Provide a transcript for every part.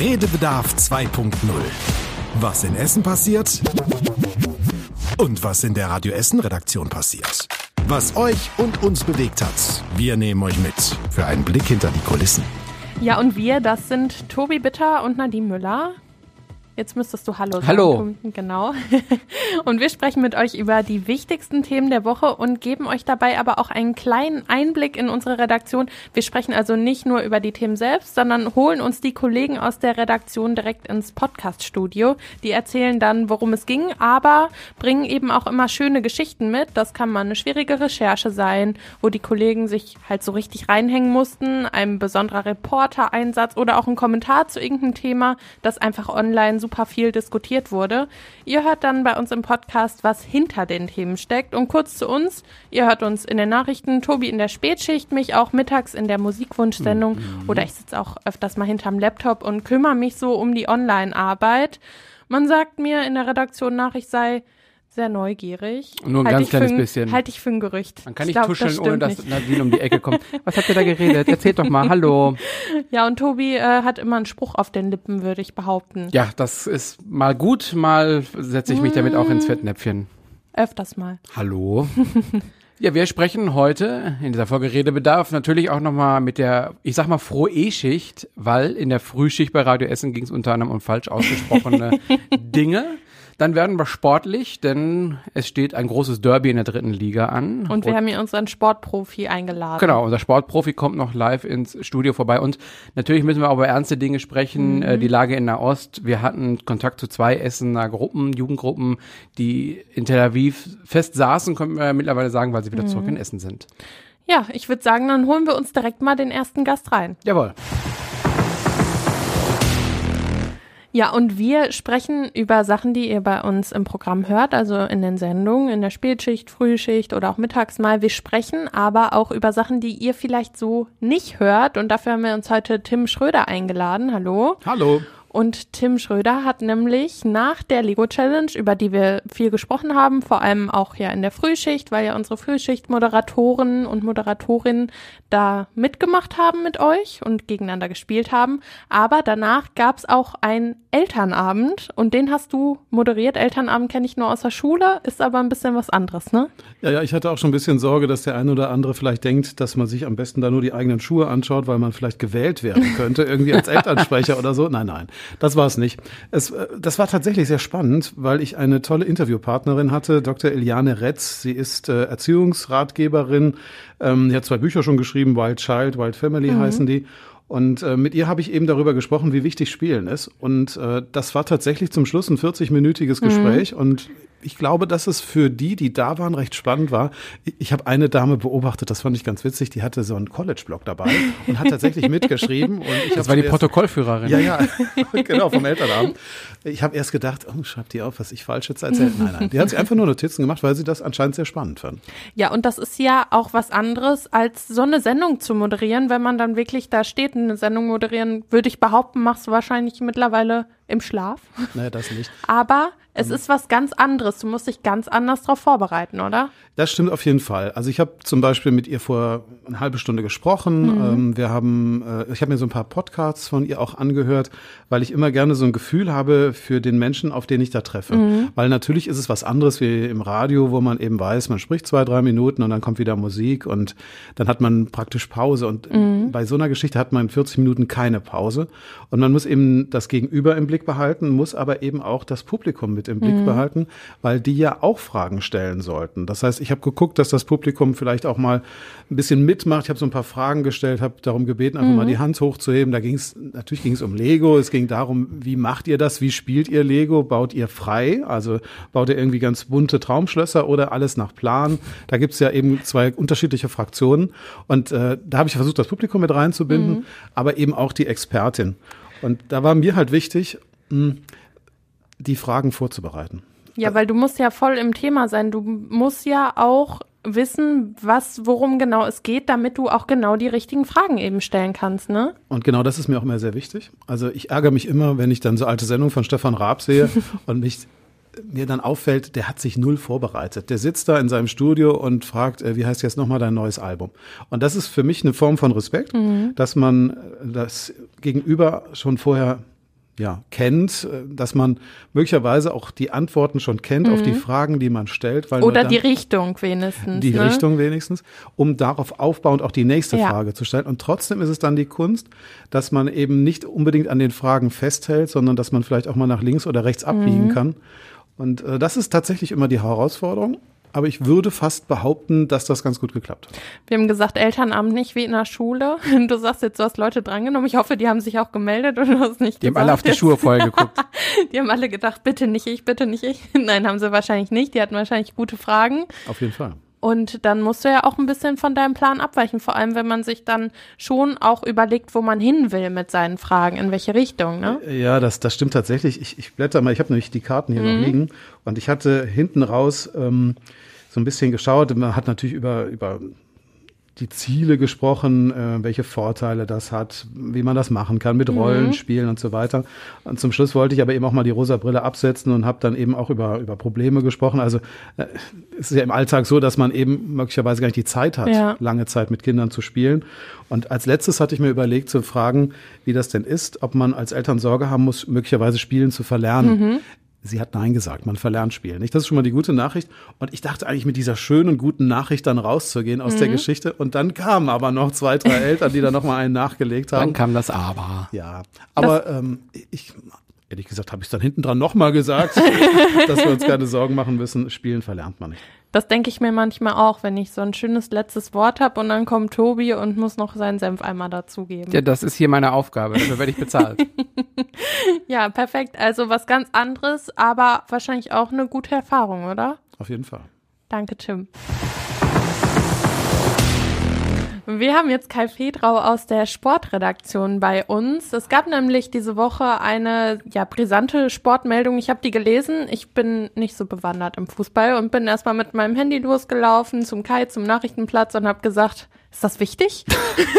Redebedarf 2.0. Was in Essen passiert und was in der Radio Essen Redaktion passiert. Was euch und uns bewegt hat. Wir nehmen euch mit für einen Blick hinter die Kulissen. Ja, und wir, das sind Tobi Bitter und Nadine Müller. Jetzt müsstest du Hallo sagen. Hallo. Genau. Und wir sprechen mit euch über die wichtigsten Themen der Woche und geben euch dabei aber auch einen kleinen Einblick in unsere Redaktion. Wir sprechen also nicht nur über die Themen selbst, sondern holen uns die Kollegen aus der Redaktion direkt ins Podcast-Studio. Die erzählen dann, worum es ging, aber bringen eben auch immer schöne Geschichten mit. Das kann mal eine schwierige Recherche sein, wo die Kollegen sich halt so richtig reinhängen mussten, ein besonderer Reporter-Einsatz oder auch ein Kommentar zu irgendeinem Thema, das einfach online super super viel diskutiert wurde. Ihr hört dann bei uns im Podcast, was hinter den Themen steckt. Und kurz zu uns, ihr hört uns in den Nachrichten, Tobi in der Spätschicht, mich auch mittags in der Musikwunschsendung mhm. oder ich sitze auch öfters mal hinterm Laptop und kümmere mich so um die Online-Arbeit. Man sagt mir in der Redaktion nach, ich sei sehr neugierig. Nur ein halt ganz kleines bisschen. Halte ich für ein Gerücht. Man kann nicht glaub, tuscheln, das ohne dass. Nadine um die Ecke kommt. Was habt ihr da geredet? Erzählt doch mal. Hallo. Ja, und Tobi äh, hat immer einen Spruch auf den Lippen, würde ich behaupten. Ja, das ist mal gut, mal setze ich mich damit auch ins Fettnäpfchen. Öfters mal. Hallo. Ja, wir sprechen heute in dieser Folge Redebedarf natürlich auch nochmal mit der, ich sag mal, Froh-E-Schicht, weil in der Frühschicht bei Radio Essen ging es unter anderem um falsch ausgesprochene Dinge. Dann werden wir sportlich, denn es steht ein großes Derby in der dritten Liga an. Und wir und, haben hier unseren Sportprofi eingeladen. Genau, unser Sportprofi kommt noch live ins Studio vorbei. Und natürlich müssen wir auch über ernste Dinge sprechen. Mhm. Äh, die Lage in Nahost. Wir hatten Kontakt zu zwei Essener Gruppen, Jugendgruppen, die in Tel Aviv fest saßen, können wir mittlerweile sagen, weil sie wieder mhm. zurück in Essen sind. Ja, ich würde sagen, dann holen wir uns direkt mal den ersten Gast rein. Jawohl. Ja, und wir sprechen über Sachen, die ihr bei uns im Programm hört, also in den Sendungen, in der Spätschicht, Frühschicht oder auch mittags mal. Wir sprechen aber auch über Sachen, die ihr vielleicht so nicht hört. Und dafür haben wir uns heute Tim Schröder eingeladen. Hallo. Hallo. Und Tim Schröder hat nämlich nach der Lego Challenge, über die wir viel gesprochen haben, vor allem auch ja in der Frühschicht, weil ja unsere Frühschicht-Moderatoren und Moderatorinnen da mitgemacht haben mit euch und gegeneinander gespielt haben. Aber danach gab es auch einen Elternabend und den hast du moderiert. Elternabend kenne ich nur aus der Schule, ist aber ein bisschen was anderes, ne? Ja, ja, ich hatte auch schon ein bisschen Sorge, dass der eine oder andere vielleicht denkt, dass man sich am besten da nur die eigenen Schuhe anschaut, weil man vielleicht gewählt werden könnte, irgendwie als Elternsprecher oder so. Nein, nein. Das war es nicht. Es, äh, das war tatsächlich sehr spannend, weil ich eine tolle Interviewpartnerin hatte, Dr. Eliane Retz. Sie ist äh, Erziehungsratgeberin. Ähm, sie hat zwei Bücher schon geschrieben, Wild Child, Wild Family mhm. heißen die. Und äh, mit ihr habe ich eben darüber gesprochen, wie wichtig Spielen ist. Und äh, das war tatsächlich zum Schluss ein 40-minütiges mhm. Gespräch. Mhm. Und ich glaube, dass es für die, die da waren, recht spannend war. Ich habe eine Dame beobachtet, das fand ich ganz witzig, die hatte so einen College-Blog dabei und hat tatsächlich mitgeschrieben. Und ich das war die Protokollführerin. Ja, ja, genau, vom Elternabend. Ich habe erst gedacht, oh, schreibt die auf, was ich falsch jetzt erzählt. Nein, nein, die hat sich einfach nur Notizen gemacht, weil sie das anscheinend sehr spannend fand. Ja, und das ist ja auch was anderes, als so eine Sendung zu moderieren. Wenn man dann wirklich da steht, eine Sendung moderieren, würde ich behaupten, machst du wahrscheinlich mittlerweile im Schlaf. Naja, das nicht. Aber es mhm. ist was ganz anderes. Du musst dich ganz anders darauf vorbereiten, oder? Das stimmt auf jeden Fall. Also ich habe zum Beispiel mit ihr vor eine halbe Stunde gesprochen. Mhm. Ähm, wir haben, äh, ich habe mir so ein paar Podcasts von ihr auch angehört, weil ich immer gerne so ein Gefühl habe für den Menschen, auf den ich da treffe. Mhm. Weil natürlich ist es was anderes wie im Radio, wo man eben weiß, man spricht zwei, drei Minuten und dann kommt wieder Musik und dann hat man praktisch Pause. Und mhm. bei so einer Geschichte hat man 40 Minuten keine Pause. Und man muss eben das Gegenüber im Blick behalten, muss aber eben auch das Publikum mit im Blick mhm. behalten, weil die ja auch Fragen stellen sollten. Das heißt, ich habe geguckt, dass das Publikum vielleicht auch mal ein bisschen mitmacht. Ich habe so ein paar Fragen gestellt, habe darum gebeten, einfach mhm. mal die Hand hochzuheben. Da ging es, natürlich ging es um Lego. Es ging darum, wie macht ihr das? Wie spielt ihr Lego? Baut ihr frei? Also baut ihr irgendwie ganz bunte Traumschlösser oder alles nach Plan? Da gibt es ja eben zwei unterschiedliche Fraktionen. Und äh, da habe ich versucht, das Publikum mit reinzubinden, mhm. aber eben auch die Expertin. Und da war mir halt wichtig, die Fragen vorzubereiten. Ja, weil du musst ja voll im Thema sein. Du musst ja auch wissen, was, worum genau es geht, damit du auch genau die richtigen Fragen eben stellen kannst, ne? Und genau das ist mir auch immer sehr wichtig. Also ich ärgere mich immer, wenn ich dann so alte Sendungen von Stefan Raab sehe und mich mir dann auffällt, der hat sich null vorbereitet. Der sitzt da in seinem Studio und fragt, äh, wie heißt jetzt nochmal dein neues Album? Und das ist für mich eine Form von Respekt, mhm. dass man das Gegenüber schon vorher ja, kennt, äh, dass man möglicherweise auch die Antworten schon kennt auf die Fragen, die man stellt. Oder die Richtung wenigstens. die ne? Richtung wenigstens, um darauf aufbauend auch die nächste Ja. Frage zu stellen. Und trotzdem ist es dann die Kunst, dass man eben nicht unbedingt an den Fragen festhält, sondern dass man vielleicht auch mal nach links oder rechts abbiegen Mhm. kann. Und äh, das ist tatsächlich immer die Herausforderung. Aber ich würde fast behaupten, dass das ganz gut geklappt hat. Wir haben gesagt, Elternabend nicht wie in der Schule. Du sagst jetzt, du hast Leute drangenommen. Ich hoffe, die haben sich auch gemeldet und du hast nicht Die haben gesagt. alle auf die Schuhe vorher geguckt. Die haben alle gedacht, bitte nicht ich, bitte nicht ich. Nein, haben sie wahrscheinlich nicht. Die hatten wahrscheinlich gute Fragen. Auf jeden Fall. Und dann musst du ja auch ein bisschen von deinem Plan abweichen, vor allem wenn man sich dann schon auch überlegt, wo man hin will mit seinen Fragen, in welche Richtung, ne? Ja, das, das stimmt tatsächlich. Ich, ich blätter mal, ich habe nämlich die Karten hier noch liegen und ich hatte hinten raus ähm, so ein bisschen geschaut. Man hat natürlich über, über die Ziele gesprochen, äh, welche Vorteile das hat, wie man das machen kann mit Rollenspielen und so weiter. Und zum Schluss wollte ich aber eben auch mal die rosa Brille absetzen und habe dann eben auch über, über Probleme gesprochen. Also äh, es ist ja im Alltag so, dass man eben möglicherweise gar nicht die Zeit hat, Ja. lange Zeit mit Kindern zu spielen. Und als letztes hatte ich mir überlegt zu fragen, wie das denn ist, ob man als Eltern Sorge haben muss, möglicherweise Spielen zu verlernen. Sie hat Nein gesagt, man verlernt Spielen. Nicht? Das ist schon mal die gute Nachricht. Und ich dachte eigentlich mit dieser schönen, guten Nachricht dann rauszugehen aus der Geschichte. Und dann kamen aber noch zwei, drei Eltern, die da noch mal einen nachgelegt Dann haben. kam das Aber. Ja, aber ähm, ich, ehrlich gesagt, habe ich dann hinten dran noch mal gesagt, dass wir uns keine Sorgen machen müssen. Spielen verlernt man nicht. Das denke ich mir manchmal auch, wenn ich so ein schönes letztes Wort habe und dann kommt Tobi und muss noch seinen Senf einmal dazugeben. Ja, das ist hier meine Aufgabe. Dafür werde ich bezahlt. Ja, perfekt. Also was ganz anderes, aber wahrscheinlich auch eine gute Erfahrung, oder? Auf jeden Fall. Danke, Tim. Wir haben jetzt Kai Fedrau aus der Sportredaktion bei uns. Es gab nämlich diese Woche eine ja brisante Sportmeldung. Ich habe die gelesen. Ich bin nicht so bewandert im Fußball und bin erstmal mit meinem Handy losgelaufen zum Kai zum Nachrichtenplatz und habe gesagt, ist das wichtig?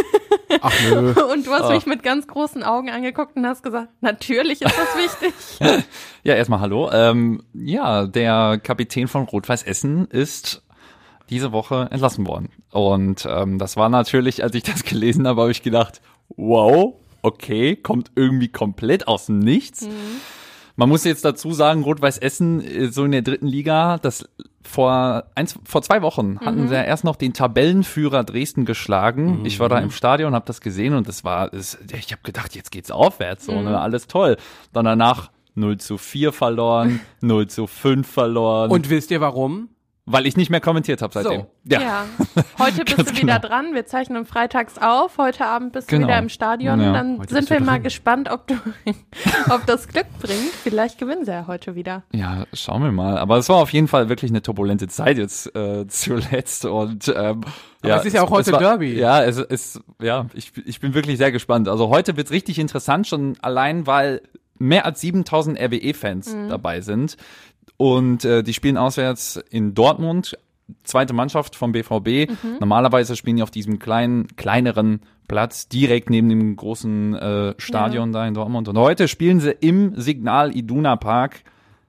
Ach nö. Und du hast mich mit ganz großen Augen angeguckt und hast gesagt, natürlich ist das wichtig. Ja, erstmal hallo. Ähm, ja, der Kapitän von Rot-Weiß Essen ist diese Woche entlassen worden. Und ähm, das war natürlich, als ich das gelesen habe, habe ich gedacht, wow, okay, kommt irgendwie komplett aus dem Nichts. Man muss jetzt dazu sagen, Rot-Weiß Essen äh, so in der dritten Liga, das vor eins, vor zwei Wochen hatten sie ja erst noch den Tabellenführer Dresden geschlagen. Ich war da im Stadion, habe das gesehen und das war, das, ich habe gedacht, jetzt geht's aufwärts, so, ne, alles toll. Dann danach 0 zu 4 verloren, 0 zu 5 verloren. Und wisst ihr warum? Weil ich nicht mehr kommentiert habe seitdem. So. Ja. Heute bist du wieder genau. dran. Wir zeichnen freitags auf. Heute Abend bist Genau. du wieder im Stadion. Ja. Dann Heute sind wir mal dran. gespannt, ob du, ob das Glück bringt. Vielleicht gewinnen sie ja heute wieder. Ja, schauen wir mal. Aber es war auf jeden Fall wirklich eine turbulente Zeit jetzt äh, zuletzt und ähm, ja, es ist ja auch heute war, Derby. Ja, es ist ja, ich, ich bin wirklich sehr gespannt. Also heute wird's richtig interessant schon allein, weil mehr als 7000 RWE-Fans dabei sind und äh, die spielen auswärts in Dortmund. Zweite Mannschaft vom BVB. Normalerweise spielen die auf diesem kleinen, kleineren Platz direkt neben dem großen äh, Stadion da in Dortmund. Und heute spielen sie im Signal Iduna Park,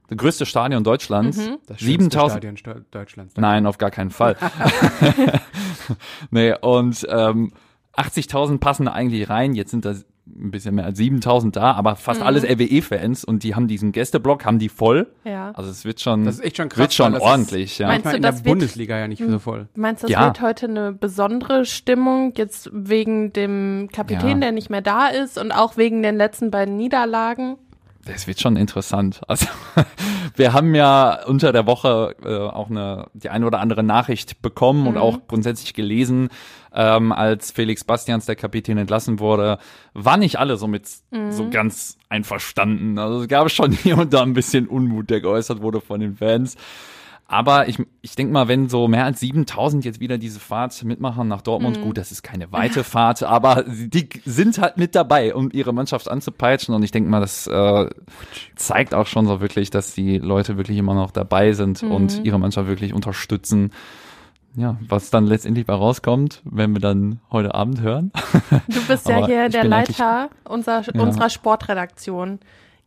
das größte Stadion Deutschlands. Das schönste 7000 Stadion Sto- Deutschlands. Nein, auf gar keinen Fall. nee, und ähm, 80.000 passen da eigentlich rein. Jetzt sind da ein bisschen mehr als 7.000 da, aber fast Mhm. alles RWE-Fans und die haben diesen Gästeblock, haben die voll. Ja. Also es wird schon, Das ist echt schon krass. wird schon das ist ordentlich, ja. Meinst Manchmal du, in der wird- Bundesliga ja nicht so voll. Meinst du, das Ja. wird heute eine besondere Stimmung, jetzt wegen dem Kapitän, Ja. der nicht mehr da ist und auch wegen den letzten beiden Niederlagen? Das wird schon interessant. Also wir haben ja unter der Woche äh, auch eine die eine oder andere Nachricht bekommen und auch grundsätzlich gelesen, ähm, als Felix Bastians, der Kapitän, entlassen wurde, waren nicht alle so mit so ganz einverstanden. Also es gab schon hier und da ein bisschen Unmut, der geäußert wurde von den Fans. Aber ich, ich denke mal, wenn so mehr als 7000 jetzt wieder diese Fahrt mitmachen nach Dortmund, gut, das ist keine weite Fahrt, aber die sind halt mit dabei, um ihre Mannschaft anzupeitschen. Und ich denke mal, das äh, zeigt auch schon so wirklich, dass die Leute wirklich immer noch dabei sind und ihre Mannschaft wirklich unterstützen. Ja, was dann letztendlich bei rauskommt, werden wir dann heute Abend hören. Du bist ja hier der Leiter unserer, Ja. unserer Sportredaktion.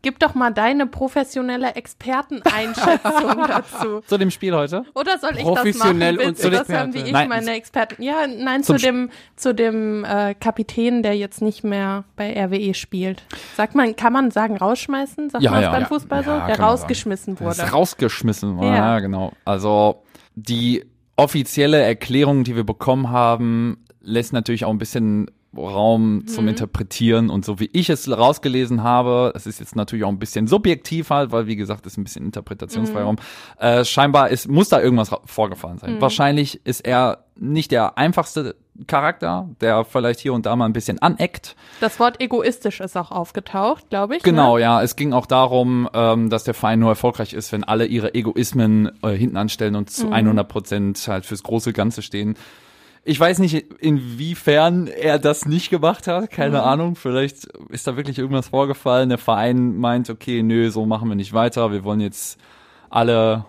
Gib doch mal deine professionelle Experteneinschätzung dazu. Zu dem Spiel heute? Oder soll ich Professionell das machen? und Willst du das Experte. haben, wie ich Nein. meine Experten? Ja, nein, zu dem, zu dem äh, Kapitän, der jetzt nicht mehr bei RWE spielt. Sagt man, kann man sagen, rausschmeißen? Sagt Ja, man das ja. beim Ja. Fußball so? Ja, der kann man rausgeschmissen Das wurde. ist rausgeschmissen. Ja. Ja. genau. Also die offizielle Erklärung, die wir bekommen haben, lässt natürlich auch ein bisschen Raum zum Interpretieren und so wie ich es rausgelesen habe, es ist jetzt natürlich auch ein bisschen subjektiv halt, weil wie gesagt, ist ein bisschen Interpretationsfreiraum. Äh, scheinbar ist, muss da irgendwas vorgefallen sein. Wahrscheinlich ist er nicht der einfachste Charakter, der vielleicht hier und da mal ein bisschen aneckt. Das Wort egoistisch ist auch aufgetaucht, glaube ich. Genau, Ne? ja. Es ging auch darum, ähm, dass der Verein nur erfolgreich ist, wenn alle ihre Egoismen äh, hinten anstellen und Mhm. zu 100 Prozent halt fürs große Ganze stehen. Ich weiß nicht, inwiefern er das nicht gemacht hat. Keine Mhm. Ahnung. Vielleicht ist da wirklich irgendwas vorgefallen. Der Verein meint, okay, nö, so machen wir nicht weiter. Wir wollen jetzt alle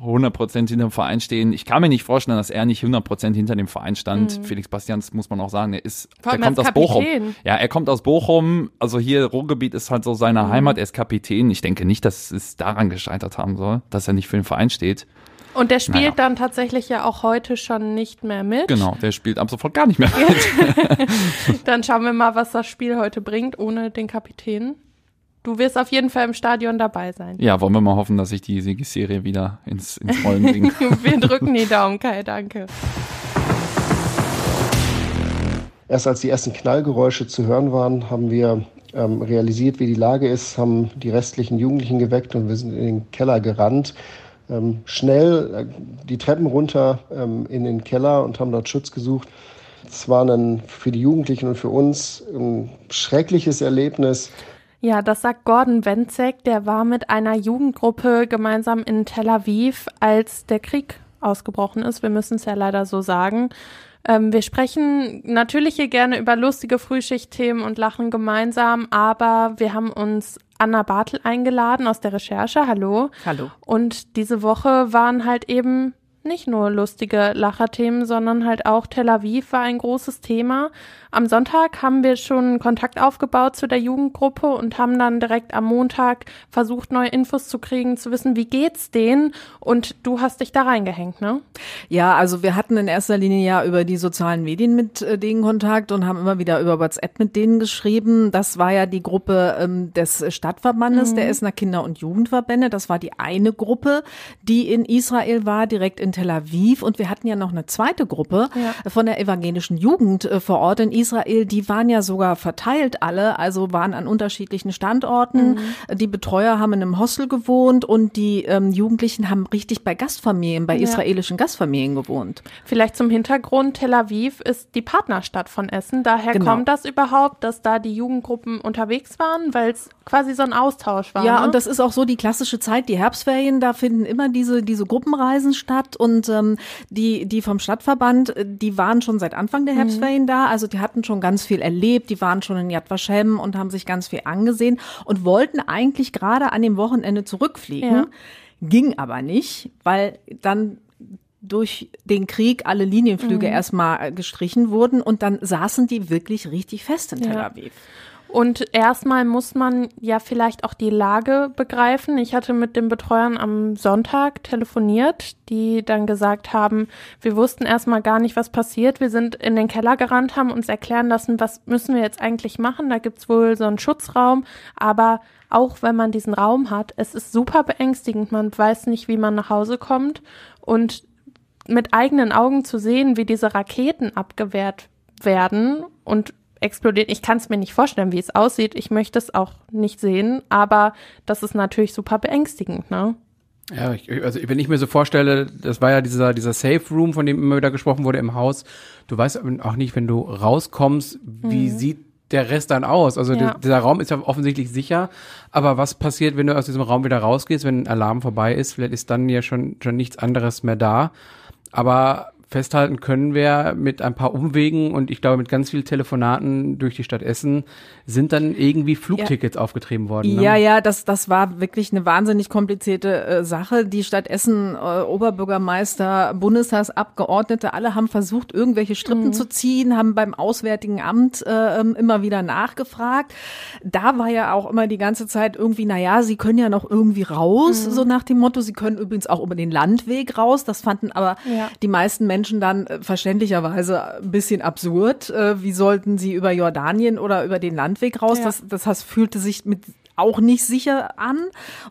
100% hinter dem Verein stehen. Ich kann mir nicht vorstellen, dass er nicht 100% hinter dem Verein stand. Felix Bastians muss man auch sagen, er ist, Mhm. Der allem kommt aus Bochum. Ja, er kommt aus Bochum. Also hier Ruhrgebiet ist halt so seine Mhm. Heimat. Er ist Kapitän. Ich denke nicht, dass es daran gescheitert haben soll, dass er nicht für den Verein steht. Und der spielt Naja. dann tatsächlich ja auch heute schon nicht mehr mit. Genau, der spielt ab sofort gar nicht mehr mit. Dann schauen wir mal, was das Spiel heute bringt, ohne den Kapitän. Du wirst auf jeden Fall im Stadion dabei sein. Ja, wollen wir mal hoffen, dass ich die Siegesserie wieder ins, ins Rollen bringe. Wir drücken die Daumen, Kai, danke. Erst als die ersten Knallgeräusche zu hören waren, haben wir ähm, realisiert, wie die Lage ist, haben die restlichen Jugendlichen geweckt und wir sind in den Keller gerannt. Ähm, schnell äh, die Treppen runter ähm, in den Keller und haben dort Schutz gesucht. Es war ein für die Jugendlichen und für uns ein schreckliches Erlebnis. Ja, das sagt Gordon Wenzek, der war mit einer Jugendgruppe gemeinsam in Tel Aviv, als der Krieg ausgebrochen ist. Wir müssen es ja leider so sagen. Ähm, wir sprechen natürlich hier gerne über lustige Frühschichtthemen und lachen gemeinsam, aber wir haben uns Anna Bartel eingeladen aus der Recherche. Hallo. Hallo. Und diese Woche waren halt eben nicht nur lustige Lacherthemen, sondern halt auch Tel Aviv war ein großes Thema. Am Sonntag haben wir schon Kontakt aufgebaut zu der Jugendgruppe und haben dann direkt am Montag versucht, neue Infos zu kriegen, zu wissen, wie geht's denen. Und du hast dich da reingehängt, ne? Ja, also wir hatten in erster Linie ja über die sozialen Medien mit äh, denen Kontakt und haben immer wieder über WhatsApp mit denen geschrieben. Das war ja die Gruppe ähm, des Stadtverbandes der Essener Kinder- und Jugendverbände. Das war die eine Gruppe, die in Israel war, direkt in Tel Aviv. Und wir hatten ja noch eine zweite Gruppe Ja. von der evangelischen Jugend äh, vor Ort in Israel. Die waren ja sogar verteilt alle, also waren an unterschiedlichen Standorten. Die Betreuer haben in einem Hostel gewohnt und die ähm, Jugendlichen haben richtig bei Gastfamilien, bei Ja. israelischen Gastfamilien gewohnt. Vielleicht zum Hintergrund, Tel Aviv ist die Partnerstadt von Essen. Daher Genau. kommt das überhaupt, dass da die Jugendgruppen unterwegs waren, weil es quasi so ein Austausch war. Ja, ne? und das ist auch so die klassische Zeit, die Herbstferien, da finden immer diese, diese Gruppenreisen statt und ähm, die, die vom Stadtverband, äh, die waren schon seit Anfang der Herbstferien da, also die hatten schon ganz viel erlebt, die waren schon in Yad Vashem und haben sich ganz viel angesehen und wollten eigentlich gerade an dem Wochenende zurückfliegen, Ja. ging aber nicht, weil dann durch den Krieg alle Linienflüge erstmal äh, gestrichen wurden und dann saßen die wirklich richtig fest in Tel Ja. Und erstmal muss man ja vielleicht auch die Lage begreifen. Ich hatte mit den Betreuern am Sonntag telefoniert, die dann gesagt haben, wir wussten erstmal gar nicht, was passiert. Wir sind in den Keller gerannt, haben uns erklären lassen, was müssen wir jetzt eigentlich machen. Da gibt's wohl so einen Schutzraum, aber auch wenn man diesen Raum hat, es ist super beängstigend. Man weiß nicht, wie man nach Hause kommt und mit eigenen Augen zu sehen, wie diese Raketen abgewehrt werden und explodieren. Ich kann es mir nicht vorstellen, wie es aussieht. Ich möchte es auch nicht sehen, aber das ist natürlich super beängstigend, ne? Ja, ich, also wenn ich mir so vorstelle, das war ja dieser, dieser Safe Room, von dem immer wieder gesprochen wurde im Haus. Du weißt auch nicht, wenn du rauskommst, wie sieht der Rest dann aus? Also Mhm. Ja. dieser Raum ist ja offensichtlich sicher, aber was passiert, wenn du aus diesem Raum wieder rausgehst, wenn ein Alarm vorbei ist? Vielleicht ist dann ja schon, schon nichts anderes mehr da. Aber festhalten können wir mit ein paar Umwegen und ich glaube mit ganz vielen Telefonaten durch die Stadt Essen sind dann irgendwie Flugtickets ja. aufgetrieben worden. Ne? Ja, ja, das, das war wirklich eine wahnsinnig komplizierte äh, Sache. Die Stadt Essen, äh, Oberbürgermeister, Bundestagsabgeordnete, alle haben versucht, irgendwelche Strippen mhm. zu ziehen, haben beim Auswärtigen Amt äh, ähm, immer wieder nachgefragt. Da war ja auch immer die ganze Zeit irgendwie, na ja, sie können ja noch irgendwie raus, mhm. so nach dem Motto, sie können übrigens auch über den Landweg raus. Das fanden aber ja. die meisten Menschen dann äh, verständlicherweise ein bisschen absurd. Äh, wie sollten sie über Jordanien oder über den Landweg raus? Ja. Das, das heißt, fühlte sich mit auch nicht sicher an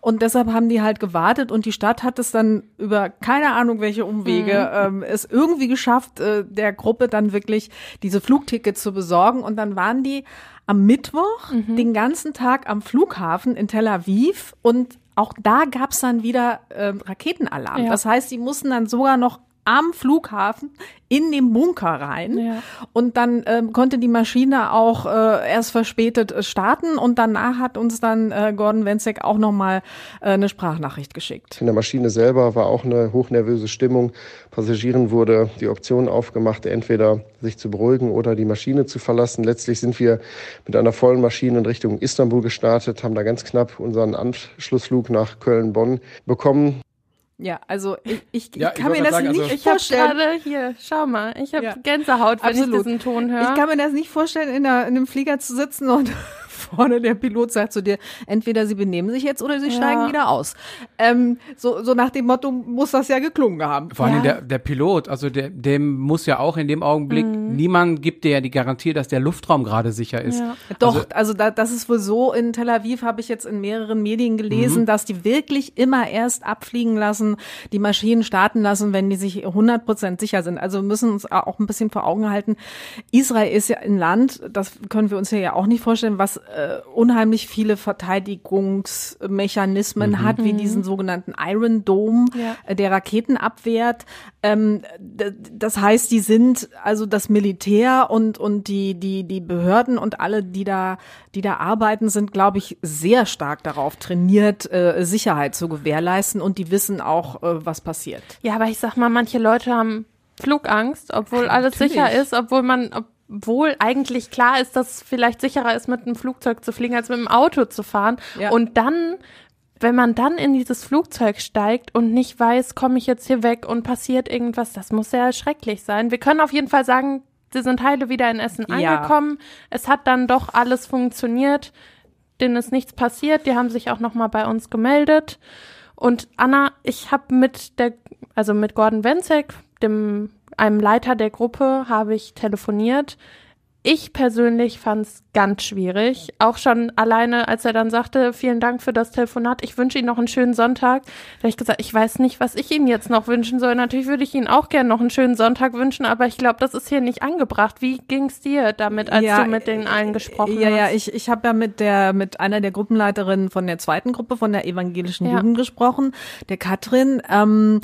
und deshalb haben die halt gewartet und die Stadt hat es dann über keine Ahnung welche Umwege mhm. ähm, es irgendwie geschafft, äh, der Gruppe dann wirklich diese Flugtickets zu besorgen und dann waren die am Mittwoch mhm. den ganzen Tag am Flughafen in Tel Aviv und auch da gab's dann wieder äh, Raketenalarm. Ja. Das heißt, die mussten dann sogar noch am Flughafen in den Bunker rein. Ja. Und dann ähm, konnte die Maschine auch äh, erst verspätet äh, starten und danach hat uns dann äh, Gordon Wenzek auch nochmal äh, eine Sprachnachricht geschickt. In der Maschine selber war auch eine hochnervöse Stimmung. Passagieren wurde die Option aufgemacht, entweder sich zu beruhigen oder die Maschine zu verlassen. Letztlich sind wir mit einer vollen Maschine in Richtung Istanbul gestartet, haben da ganz knapp unseren Anschlussflug nach Köln-Bonn bekommen. Ja, also ich, ich, ja, ich kann mir das sagen, nicht also ich vorstellen. Ich habe gerade hier, schau mal, ich habe ja. Gänsehaut, wenn Absolut. ich diesen Ton höre. Ich kann mir das nicht vorstellen, in, einer, in einem Flieger zu sitzen und vorne der Pilot sagt zu dir, entweder sie benehmen sich jetzt oder sie ja. steigen wieder aus. Ähm, so, so nach dem Motto muss das ja geklungen haben. Vor allem ja. der, der Pilot, also der, dem muss ja auch in dem Augenblick, mhm. niemand gibt dir ja die Garantie, dass der Luftraum gerade sicher ist. Ja. Doch, also, also da, das ist wohl so, in Tel Aviv habe ich jetzt in mehreren Medien gelesen, mhm. dass die wirklich immer erst abfliegen lassen, die Maschinen starten lassen, wenn die sich 100 Prozent sicher sind. Also wir müssen uns auch ein bisschen vor Augen halten, Israel ist ja ein Land, das können wir uns ja auch nicht vorstellen, was äh, unheimlich viele Verteidigungsmechanismen mhm. hat, wie mhm. diesen sogenannten Iron Dome, ja. äh, der Raketen abwehrt. Ähm, das heißt, die sind also das Militär und und die die die Behörden und alle, die da die da arbeiten, sind, glaube ich, sehr stark darauf trainiert, äh, Sicherheit zu gewährleisten und die wissen auch, äh, was passiert. Ja, aber ich sag mal, manche Leute haben Flugangst, obwohl alles Natürlich. sicher ist, obwohl man, ob wohl eigentlich klar ist, dass es vielleicht sicherer ist, mit einem Flugzeug zu fliegen, als mit einem Auto zu fahren. Ja. Und dann, wenn man dann in dieses Flugzeug steigt und nicht weiß, komme ich jetzt hier weg und passiert irgendwas, das muss sehr schrecklich sein. Wir können auf jeden Fall sagen, sie sind heile wieder in Essen ja. angekommen. Es hat dann doch alles funktioniert. Denen ist nichts passiert. Die haben sich auch noch mal bei uns gemeldet. Und Anna, ich habe mit der, also mit Gordon Wenzek, dem einem Leiter der Gruppe habe ich telefoniert. Ich persönlich fand es ganz schwierig. Auch schon alleine, als er dann sagte, vielen Dank für das Telefonat, ich wünsche Ihnen noch einen schönen Sonntag. Da habe ich gesagt, ich weiß nicht, was ich Ihnen jetzt noch wünschen soll. Natürlich würde ich Ihnen auch gerne noch einen schönen Sonntag wünschen, aber ich glaube, das ist hier nicht angebracht. Wie ging es dir damit, als ja, du mit den allen gesprochen ja, hast? Ja, ja, ich, ich habe ja mit der, mit einer der Gruppenleiterinnen von der zweiten Gruppe, von der evangelischen ja. Jugend gesprochen, der Katrin. Ähm,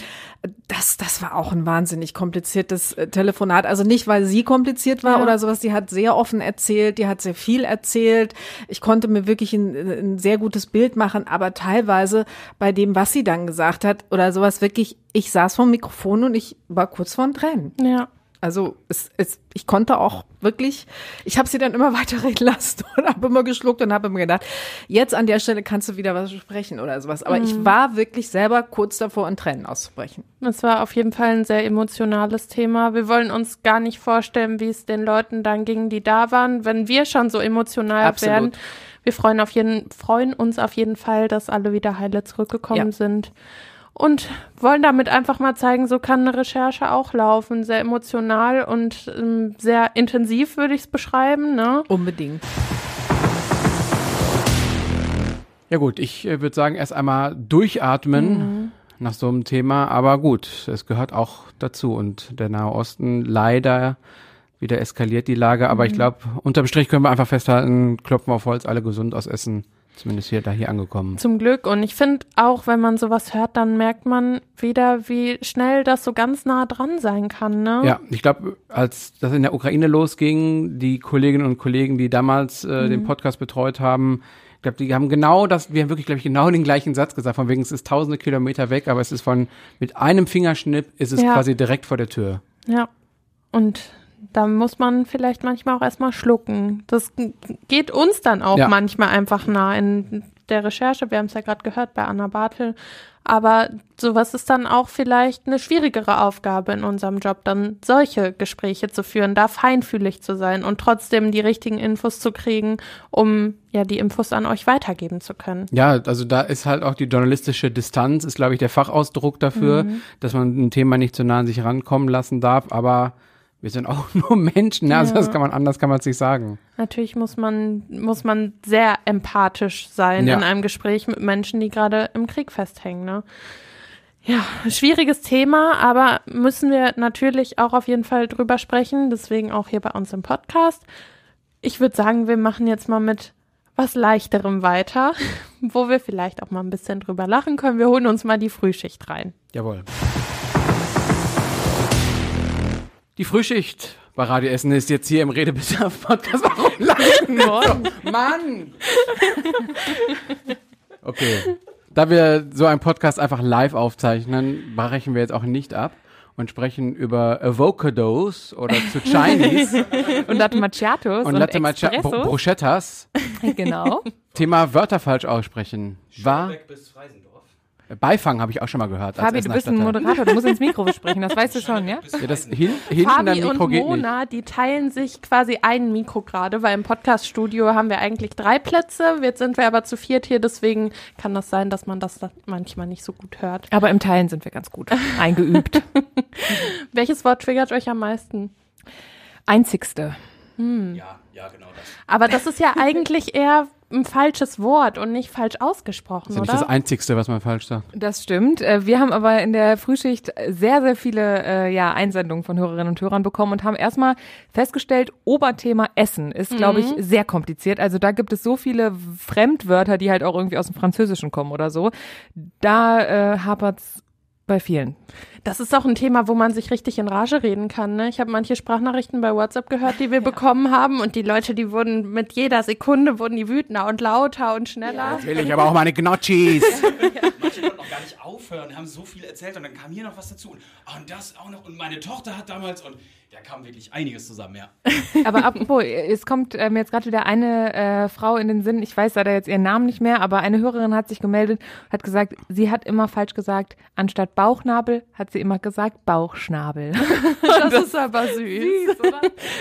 das, das war auch ein wahnsinnig kompliziertes äh, Telefonat. Also nicht, weil sie kompliziert war ja. oder sowas. Die hat sehr offen erzählt, die hat sehr viel erzählt. Ich konnte mir wirklich ein, ein sehr gutes Bild machen, aber teilweise bei dem, was sie dann gesagt hat oder sowas wirklich, ich saß vom Mikrofon und ich war kurz vor den Tränen. Ja. Also es, es, ich konnte auch wirklich, ich habe sie dann immer weiterreden lassen und habe immer geschluckt und habe immer gedacht, jetzt an der Stelle kannst du wieder was sprechen oder sowas. Aber mhm. ich war wirklich selber kurz davor, in Tränen auszubrechen. Das war auf jeden Fall ein sehr emotionales Thema. Wir wollen uns gar nicht vorstellen, wie es den Leuten dann ging, die da waren, wenn wir schon so emotional Absolut. werden. Wir freuen, auf jeden, freuen uns auf jeden Fall, dass alle wieder heile zurückgekommen ja. sind und wollen damit einfach mal zeigen, so kann eine Recherche auch laufen. Sehr emotional und ähm, sehr intensiv würde ich es beschreiben. Ne? Unbedingt. Ja gut, ich äh, würde sagen, erst einmal durchatmen mhm. nach so einem Thema, aber gut, es gehört auch dazu und der Nahe Osten leider wieder eskaliert die Lage, aber mhm. ich glaube, unterm Strich können wir einfach festhalten, klopfen auf Holz, alle gesund aus Essen. Zumindest hier da hier angekommen. Zum Glück. Und ich finde auch, wenn man sowas hört, dann merkt man wieder, wie schnell das so ganz nah dran sein kann. Ne? Ja, ich glaube, als das in der Ukraine losging, die Kolleginnen und Kollegen, die damals äh, mhm. den Podcast betreut haben, ich glaube, die haben genau das, wir haben wirklich, glaube ich, genau den gleichen Satz gesagt, von wegen es ist tausende Kilometer weg, aber es ist von, mit einem Fingerschnipp ist es ja. quasi direkt vor der Tür. Ja. Und da muss man vielleicht manchmal auch erstmal schlucken. Das geht uns dann auch Ja. manchmal einfach nah in der Recherche. Wir haben es ja gerade gehört bei Anna Bartel. Aber sowas ist dann auch vielleicht eine schwierigere Aufgabe in unserem Job, dann solche Gespräche zu führen, da feinfühlig zu sein und trotzdem die richtigen Infos zu kriegen, um ja die Infos an euch weitergeben zu können. Ja, also da ist halt auch die journalistische Distanz, ist, glaube ich, der Fachausdruck dafür, dass man ein Thema nicht zu nah an sich rankommen lassen darf, aber wir sind auch nur Menschen, ne? also Ja. das kann man anders kann man es nicht sagen. Natürlich muss man, muss man sehr empathisch sein Ja. in einem Gespräch mit Menschen, die gerade im Krieg festhängen. Ne? Ja, schwieriges Thema, aber müssen wir natürlich auch auf jeden Fall drüber sprechen, deswegen auch hier bei uns im Podcast. Ich würde sagen, wir machen jetzt mal mit was Leichterem weiter, wo wir vielleicht auch mal ein bisschen drüber lachen können. Wir holen uns mal die Frühschicht rein. Jawohl. Die Frühschicht bei Radio Essen ist jetzt hier im Redebedarf-Podcast. Warum lachen? Mann! Okay. Da wir so einen Podcast einfach live aufzeichnen, brechen wir jetzt auch nicht ab und sprechen über Avocados oder zu Chinese Und Latte Macchiatos und und, Latte Macchia Br Espressos. Bruschettas. genau. Thema Wörter falsch aussprechen. War Beifang habe ich auch schon mal gehört. als Fabi, du bist ein. Moderator, du musst ins Mikro sprechen, das weißt du schon, ja? Ja, das hin, hinten Fabi Mikro und geht nicht. Mona, die teilen sich quasi ein Mikro gerade, weil im Podcaststudio haben wir eigentlich drei Plätze. Jetzt sind wir aber zu viert hier, deswegen kann das sein, dass man das da manchmal nicht so gut hört. Aber im Teilen sind wir ganz gut eingeübt. Welches Wort triggert euch am meisten? Einzigste. Ja, ja, genau das. Aber das ist ja eigentlich eher ein falsches Wort und nicht falsch ausgesprochen, Das ist ja nicht oder? das Einzigste, was man falsch sagt. Das stimmt. Äh, Wir haben aber in der Frühschicht sehr, sehr viele äh, ja, Einsendungen von Hörerinnen und Hörern bekommen und haben erstmal festgestellt, Oberthema Essen ist, glaube ich, sehr kompliziert. Also da gibt es so viele Fremdwörter, die halt auch irgendwie aus dem Französischen kommen oder so. Da äh, hapert's bei vielen. Das ist auch ein Thema, wo man sich richtig in Rage reden kann. Ne? Ich habe manche Sprachnachrichten bei WhatsApp gehört, die wir bekommen haben und die Leute, die wurden mit jeder Sekunde wurden die wütender und lauter und schneller. Will ich aber auch meine Gnocchis. gar nicht aufhören, haben so viel erzählt und dann kam hier noch was dazu und, ah, und das auch noch und meine Tochter hat damals und da kam wirklich einiges zusammen, ja. Aber apropos, es kommt äh, mir jetzt gerade wieder eine äh, Frau in den Sinn, ich weiß leider jetzt ihren Namen nicht mehr, aber eine Hörerin hat sich gemeldet, hat gesagt, sie hat immer falsch gesagt, anstatt Bauchnabel hat sie immer gesagt Bauchschnabel. Das, ist aber süß.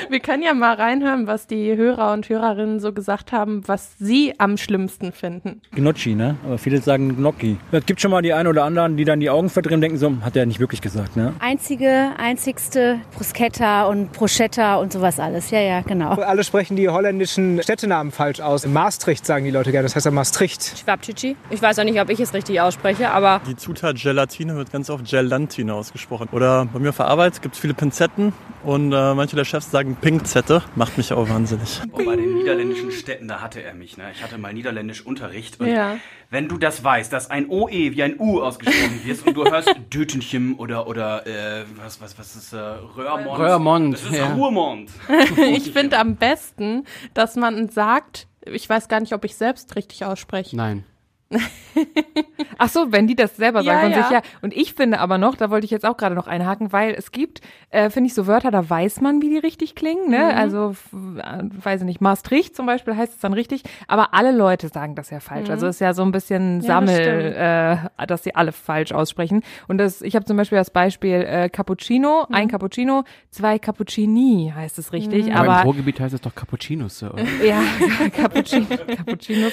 Wir können ja mal reinhören, was die Hörer und Hörerinnen so gesagt haben, was sie am schlimmsten finden. Gnocchi, ne? Aber viele sagen Gnocchi. Es gibt schon mal die einen oder anderen, die dann die Augen verdrehen und denken so, hat er nicht wirklich gesagt, ne? Einzige, einzigste Bruschetta und Bruschetta und sowas alles. Ja, ja, genau. Alle sprechen die holländischen Städtenamen falsch aus. Maastricht sagen die Leute gerne, das heißt ja Maastricht. Schwabtschitschi. Ich weiß auch nicht, ob ich es richtig ausspreche, aber Die Zutat Gelatine wird ganz oft Gelantine ausgesprochen. Oder bei mir auf der Arbeit gibt es viele Pinzetten und äh, manche der Chefs sagen Pinkzette. Macht mich auch wahnsinnig. Und bei den niederländischen Städten, da hatte er mich, ne? Ich hatte mal niederländisch Unterricht und Ja. Wenn du das weißt, dass ein OE wie ein U ausgesprochen wird und du hörst Dötenchem oder, oder, äh, was, was, was ist, äh, Röhrmond. Röhrmond, Das ist ja. Ruhrmond. Ich finde am besten, dass man sagt, ich weiß gar nicht, ob ich selbst richtig ausspreche. Nein. Ach so, wenn die das selber Ja, sagen von ja. sich, ja. Und ich finde aber noch, da wollte ich jetzt auch gerade noch einhaken, weil es gibt, äh, finde ich, so Wörter, da weiß man, wie die richtig klingen, ne? Mhm. Also, äh, weiß ich nicht, Maastricht zum Beispiel heißt es dann richtig, aber alle Leute sagen das ja falsch. Also ist ja so ein bisschen Mhm. Ja, das Sammel, äh, dass sie alle falsch aussprechen. Und das, ich habe zum Beispiel das Beispiel äh, Cappuccino, Mhm. ein Cappuccino, zwei Cappuccini heißt es richtig, Aber, im aber Ruhrgebiet heißt es doch Cappuccinos. Oder? ja, Cappuccino, Cappuccino.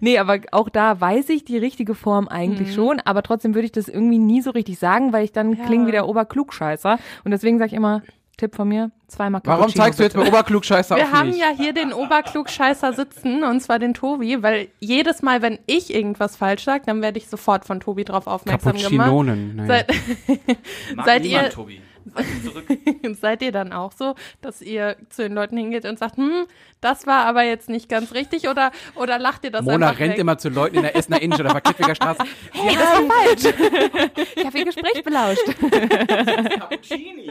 Nee, aber auch da weiß ich die richtige Form eigentlich Mhm. schon, aber trotzdem würde ich das irgendwie nie so richtig sagen, weil ich dann Ja. klinge wie der Oberklugscheißer. Und deswegen sage ich immer, Tipp von mir, zweimal Cappuccino. Warum zeigst du jetzt bei Oberklugscheißer Wir auf haben mich? ja hier den Oberklugscheißer sitzen, und zwar den Tobi, weil jedes Mal, wenn ich irgendwas falsch sage, dann werde ich sofort von Tobi drauf aufmerksam gemacht. Naja. Seid, Mag Seid ihr- Tobi. Seid ihr dann auch so, dass ihr zu den Leuten hingeht und sagt, hm, das war aber jetzt nicht ganz richtig oder, oder lacht ihr das Mona einfach rennt weg? immer zu Leuten in der Essener Innenstadt oder Verkettwiger Straße. Hey, das war falsch. ich habe ihr Gespräch belauscht. Cappuccini.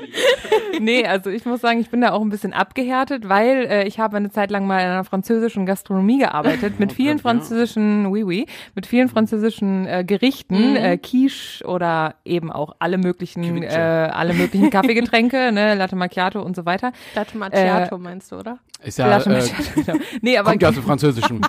nee, also ich muss sagen, ich bin da auch ein bisschen abgehärtet, weil äh, ich habe eine Zeit lang mal in einer französischen Gastronomie gearbeitet, mit vielen französischen, oui, oui, mit vielen französischen äh, Gerichten, äh, Quiche oder eben auch alle möglichen, äh, alle möglichen ähm, Kaffeegetränke, ne, Latte Macchiato und so weiter. Latte Macchiato Äh, meinst du, oder? Ist ja, Latte äh, Macchiato, genau. Nee, aber kommt ja aus dem Französischen.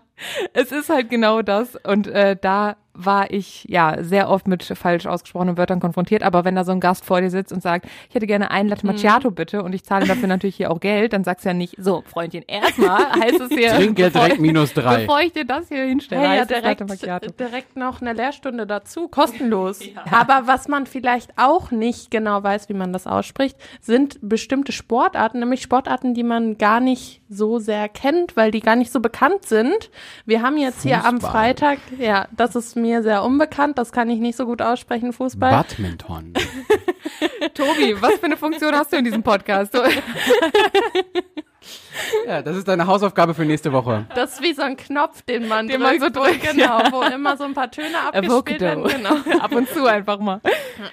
es ist halt genau das. Und äh, da war ich ja sehr oft mit falsch ausgesprochenen Wörtern konfrontiert. Aber wenn da so ein Gast vor dir sitzt und sagt, ich hätte gerne einen Latte Macchiato bitte und ich zahle dafür natürlich hier auch Geld, dann sagst du ja nicht, so Freundchen, erstmal heißt es hier, Trinkgeld bevor- direkt minus drei. Bevor ich dir das hier hinstelle, Hey, ja, direkt, Macchiato. direkt noch eine Lehrstunde dazu, kostenlos. Aber was man vielleicht auch nicht genau weiß, wie man das ausspricht, sind bestimmte Sportarten, nämlich Sportarten, die man gar nicht so sehr kennt, weil die gar nicht so bekannt sind. Wir haben jetzt hier am Fußball. Freitag, ja, das ist mir sehr unbekannt, das kann ich nicht so gut aussprechen, Fußball. Badminton. Tobi, was für eine Funktion hast du in diesem Podcast? Ja, das ist deine Hausaufgabe für nächste Woche. Das ist wie so ein Knopf, den man Den drückt, man so wo- drückt, genau, ja. wo immer so ein paar Töne abgespielt werden. Genau. Ab und zu einfach mal.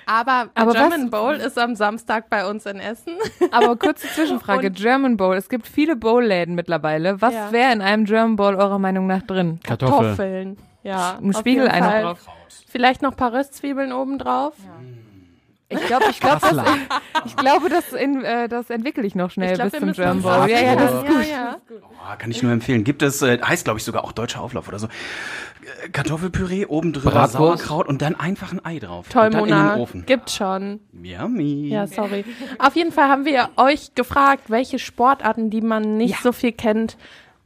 Aber, Aber German was- Bowl ist am Samstag bei uns in Essen. Aber kurze Zwischenfrage, Und- German Bowl. Es gibt viele Bowl-Läden mittlerweile. Was Ja. wäre in einem German Bowl eurer Meinung nach drin? Kartoffel. Kartoffeln. Ja, Ein noch Fall. drauf. Vielleicht noch ein paar Röstzwiebeln oben drauf. Ich glaube, ich glaube, Kassler. das, ich glaube, das, in, äh, das entwickle ich noch schnell Ich glaub, bis wir zum müssen German uns Bowl. Ja, ja, das ist gut. ja. Oh, kann ich nur empfehlen. Gibt es, äh, heißt glaube ich sogar auch deutscher Auflauf oder so. Äh, Kartoffelpüree, oben drüber Bratwurst. Sauerkraut und dann einfach ein Ei drauf. und dann in den. Ofen. Gibt schon. Yummy. Ja, sorry. Auf jeden Fall haben wir euch gefragt, welche Sportarten, die man nicht Ja. so viel kennt,